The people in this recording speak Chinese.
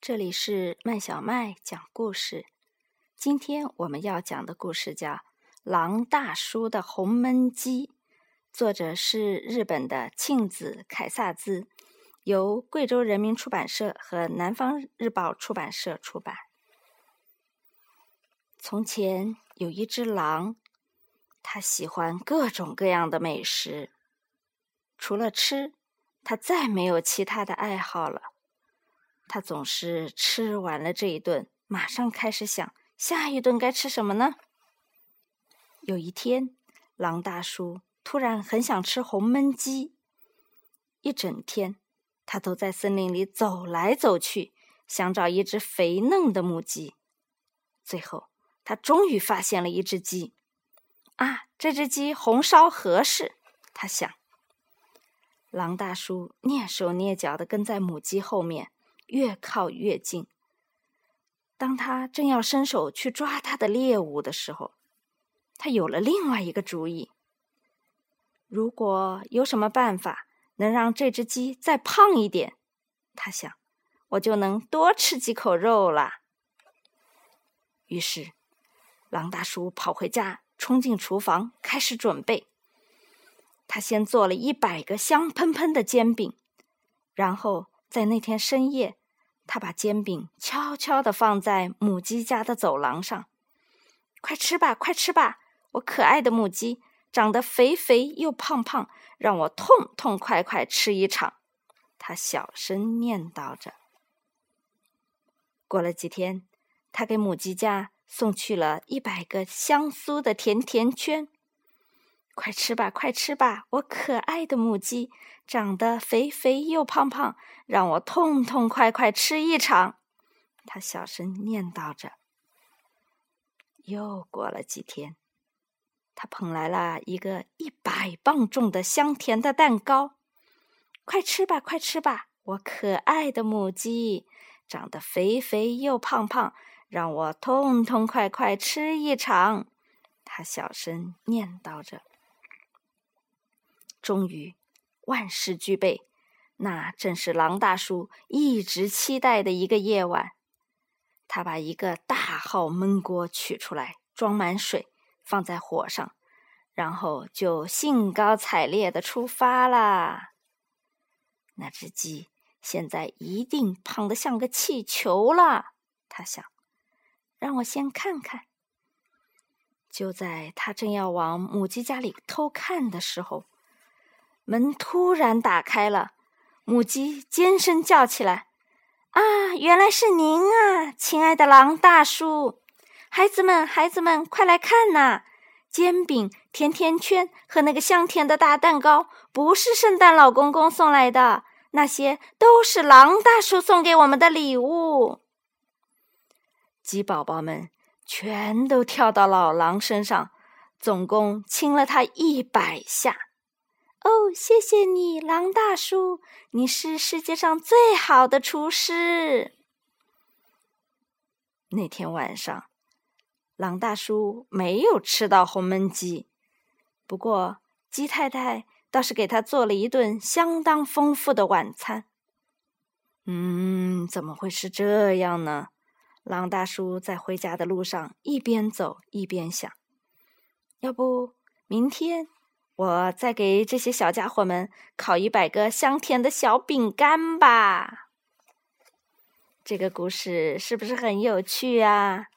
这里是麦小麦讲故事。今天我们要讲的故事叫《狼大叔的红焖鸡》，作者是日本的庆子凯萨兹，由贵州人民出版社和南方日报出版社出版。从前有一只狼，它喜欢各种各样的美食，除了吃，它再没有其他的爱好了。他总是吃完了这一顿，马上开始想下一顿该吃什么呢？有一天，狼大叔突然很想吃红焖鸡。一整天，他都在森林里走来走去，想找一只肥嫩的母鸡。最后，他终于发现了一只鸡。啊，这只鸡红烧合适，他想。狼大叔蹑手蹑脚的跟在母鸡后面。越靠越近。当他正要伸手去抓他的猎物的时候，他有了另外一个主意。如果有什么办法能让这只鸡再胖一点，他想，我就能多吃几口肉啦。于是，狼大叔跑回家，冲进厨房，开始准备。他先做了一百个香喷喷的煎饼，然后在那天深夜。他把煎饼悄悄地放在母鸡家的走廊上，快吃吧，快吃吧，我可爱的母鸡，长得肥肥又胖胖，让我痛痛快快吃一场。他小声念叨着。过了几天，他给母鸡家送去了一百个香酥的甜甜圈。快吃吧，快吃吧，我可爱的母鸡，长得肥肥又胖胖，让我痛痛快快吃一场。他小声念叨着。又过了几天，他捧来了一个一百磅重的香甜的蛋糕。快吃吧，快吃吧，我可爱的母鸡，长得肥肥又胖胖，让我痛痛快快吃一场。他小声念叨着。终于，万事俱备，那正是狼大叔一直期待的一个夜晚。他把一个大号焖锅取出来，装满水，放在火上，然后就兴高采烈的出发啦。那只鸡现在一定胖得像个气球了，他想。让我先看看。就在他正要往母鸡家里偷看的时候，门突然打开了，母鸡尖声叫起来：“啊，原来是您啊，亲爱的狼大叔！孩子们，孩子们，快来看呐！煎饼、甜甜圈和那个香甜的大蛋糕，不是圣诞老公公送来的，那些都是狼大叔送给我们的礼物。”鸡宝宝们全都跳到老狼身上，总共亲了他一百下。哦，谢谢你，狼大叔！你是世界上最好的厨师。那天晚上，狼大叔没有吃到红焖鸡，不过鸡太太倒是给他做了一顿相当丰富的晚餐。嗯，怎么会是这样呢？狼大叔在回家的路上一边走一边想：要不明天？我再给这些小家伙们烤一百个香甜的小饼干吧。这个故事是不是很有趣啊？